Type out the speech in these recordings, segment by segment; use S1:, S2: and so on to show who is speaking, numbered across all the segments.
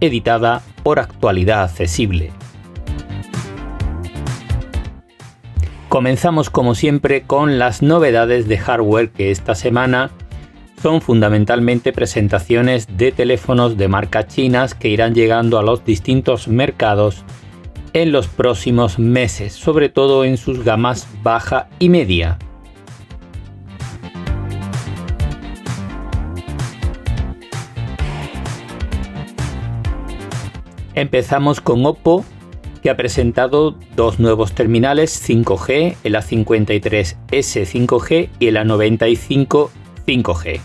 S1: editada por Actualidad Accesible. Comenzamos como siempre con las novedades de hardware que esta semana son fundamentalmente presentaciones de teléfonos de marca chinas que irán llegando a los distintos mercados en los próximos meses, sobre todo en sus gamas baja y media. Empezamos con Oppo, que ha presentado dos nuevos terminales 5G, el A53S 5G y el A95 5G.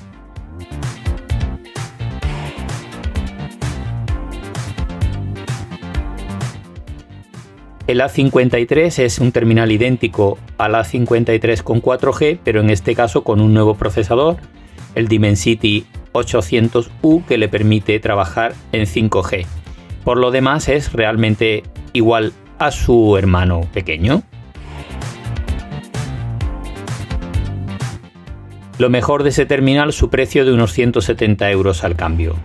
S1: El A53 es un terminal idéntico al A53 con 4G, pero en este caso con un nuevo procesador, el Dimensity 800U, que le permite trabajar en 5G. Por lo demás es realmente igual a su hermano pequeño. Lo mejor de ese terminal, su precio de unos 170 euros al cambio.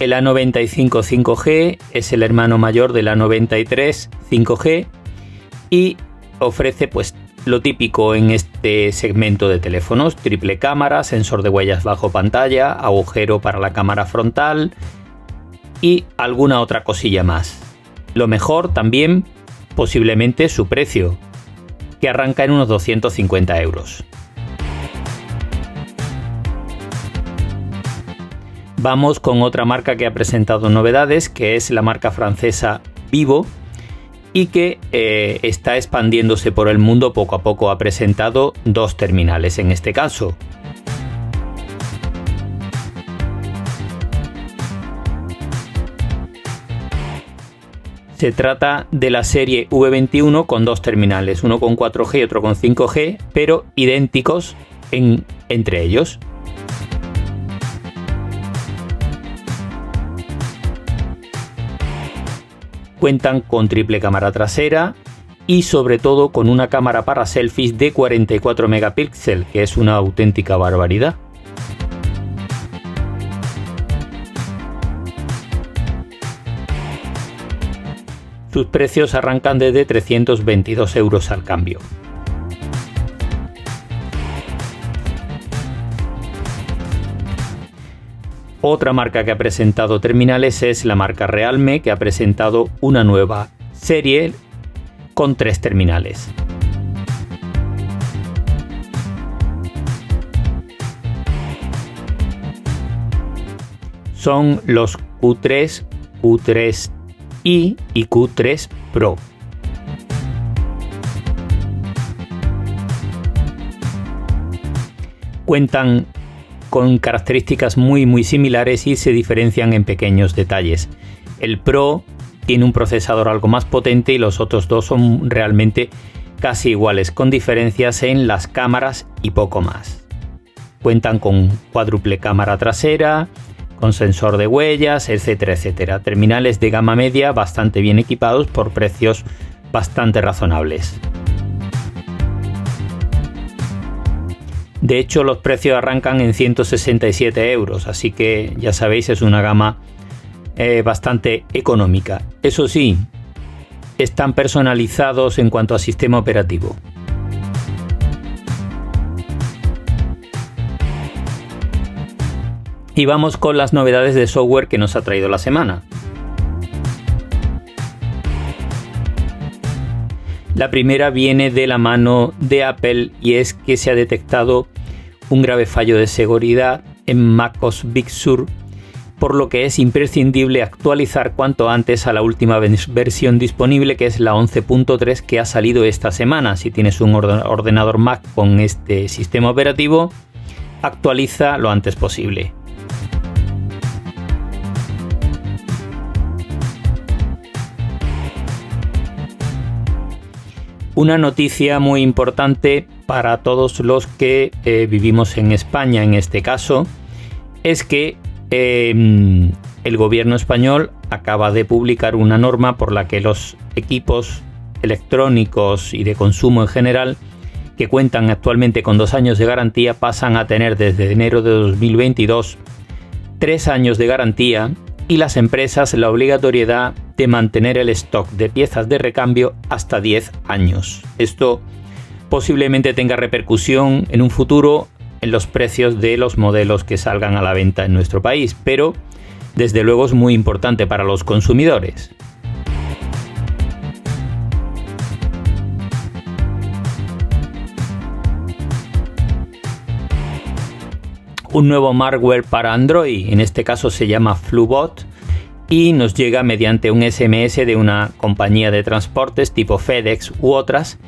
S1: El A95 5G es el hermano mayor del A93 5G y ofrece pues lo típico en este segmento de teléfonos, triple cámara, sensor de huellas bajo pantalla, agujero para la cámara frontal y alguna otra cosilla más. Lo mejor también posiblemente su precio, que arranca en unos 250 euros. Vamos con otra marca que ha presentado novedades, que es la marca francesa Vivo, y que eh, está expandiéndose por el mundo poco a poco. Ha presentado dos terminales en este caso. Se trata de la serie V21 con dos terminales, uno con 4G y otro con 5G, pero idénticos entre ellos. Cuentan con triple cámara trasera y sobre todo con una cámara para selfies de 44 megapíxeles, que es una auténtica barbaridad. Sus precios arrancan desde 322 euros al cambio. Otra marca que ha presentado terminales es la marca Realme, que ha presentado una nueva serie con tres terminales. Son los Q3, Q3i y Q3 Pro. Cuentan con características muy muy similares y se diferencian en pequeños detalles. El Pro tiene un procesador algo más potente y los otros dos son realmente casi iguales, con diferencias en las cámaras y poco más. Cuentan con cuádruple cámara trasera, con sensor de huellas, etcétera, etcétera. Terminales de gama media bastante bien equipados por precios bastante razonables. De hecho, los precios arrancan en 167 euros, así que ya sabéis, es una gama eh, bastante económica. Eso sí, están personalizados en cuanto a sistema operativo. Y vamos con las novedades de software que nos ha traído la semana. La primera viene de la mano de Apple y es que se ha detectado un grave fallo de seguridad en MacOS Big Sur por lo que es imprescindible actualizar cuanto antes a la última versión disponible que es la 11.3 que ha salido esta semana. Si tienes un ordenador Mac con este sistema operativo, actualiza lo antes posible. Una noticia muy importante para todos los que eh, vivimos en España en este caso es que Em, el gobierno español acaba de publicar una norma por la que los equipos electrónicos y de consumo en general que cuentan actualmente con dos años de garantía pasan a tener desde enero de 2022 tres años de garantía y las empresas la obligatoriedad de mantener el stock de piezas de recambio hasta 10 años. Esto posiblemente tenga repercusión en un futuro en los precios de los modelos que salgan a la venta en nuestro país, pero desde luego es muy importante para los consumidores. Un nuevo malware para Android, en este caso se llama Flubot, y nos llega mediante un SMS de una compañía de transportes tipo FedEx u otras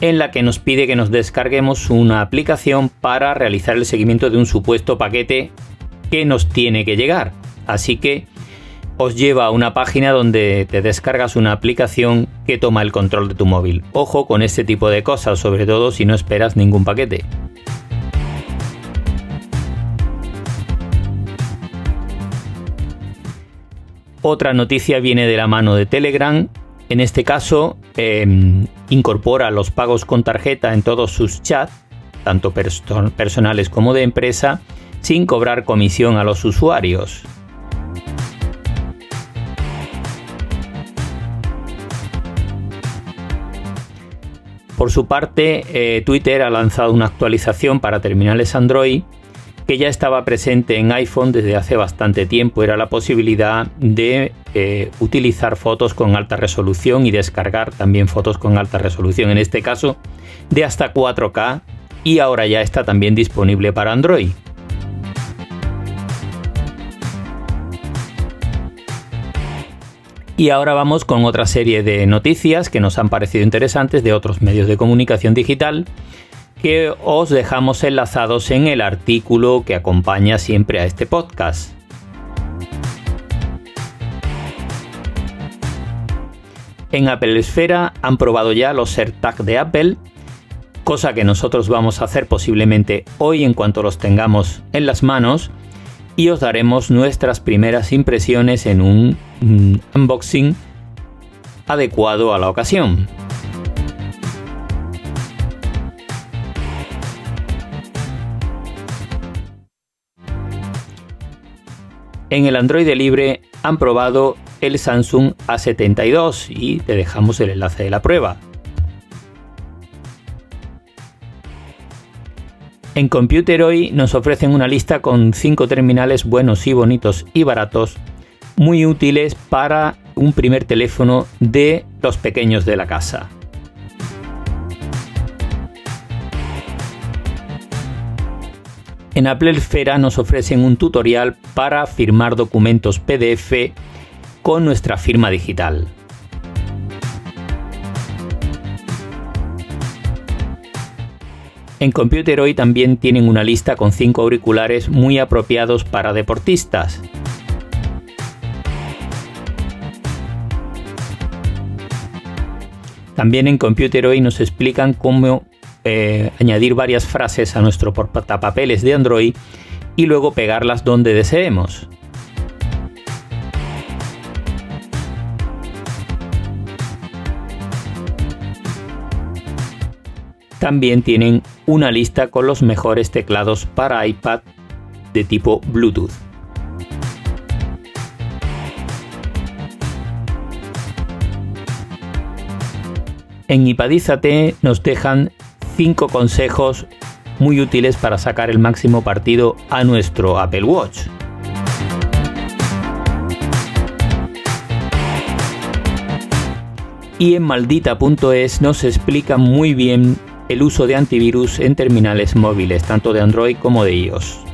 S1: en la que nos pide que nos descarguemos una aplicación para realizar el seguimiento de un supuesto paquete que nos tiene que llegar. Así que os lleva a una página donde te descargas una aplicación que toma el control de tu móvil. Ojo con este tipo de cosas, sobre todo si no esperas ningún paquete. Otra noticia viene de la mano de Telegram en este caso, em, incorpora los pagos con tarjeta en todos sus chats, tanto personales como de empresa, sin cobrar comisión a los usuarios. Por su parte, eh, Twitter ha lanzado una actualización para terminales Android que ya estaba presente en iPhone desde hace bastante tiempo. Era la posibilidad de eh, utilizar fotos con alta resolución y descargar también fotos con alta resolución, en este caso de hasta 4K y ahora ya está también disponible para Android. Y ahora vamos con otra serie de noticias que nos han parecido interesantes de otros medios de comunicación digital que os dejamos enlazados en el artículo que acompaña siempre a este podcast. En Apple Esfera han probado ya los AirTag de Apple, cosa que nosotros vamos a hacer posiblemente hoy en cuanto los tengamos en las manos y os daremos nuestras primeras impresiones en un unboxing adecuado a la ocasión. En el Android libre han probado el Samsung A72 y te dejamos el enlace de la prueba. En Computer hoy nos ofrecen una lista con 5 terminales buenos y bonitos y baratos, muy útiles para un primer teléfono de los pequeños de la casa. En Apple Esfera nos ofrecen un tutorial para firmar documentos PDF con nuestra firma digital. En Computer hoy también tienen una lista con 5 auriculares muy apropiados para deportistas. También en Computer hoy nos explican cómo eh, añadir varias frases a nuestro portapapeles de Android y luego pegarlas donde deseemos. También tienen una lista con los mejores teclados para iPad de tipo Bluetooth. En Ipadízate nos dejan 5 consejos muy útiles para sacar el máximo partido a nuestro Apple Watch. Y en maldita.es nos explica muy bien el uso de antivirus en terminales móviles, tanto de Android como de iOS.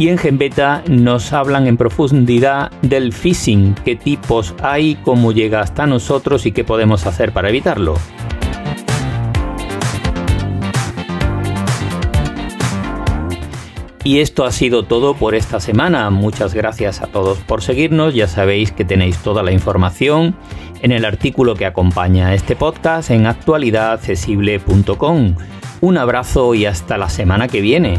S1: Y en Genbeta nos hablan en profundidad del phishing, qué tipos hay, cómo llega hasta nosotros y qué podemos hacer para evitarlo. Y esto ha sido todo por esta semana. Muchas gracias a todos por seguirnos. Ya sabéis que tenéis toda la información en el artículo que acompaña a este podcast en actualidadaccesible.com. Un abrazo y hasta la semana que viene.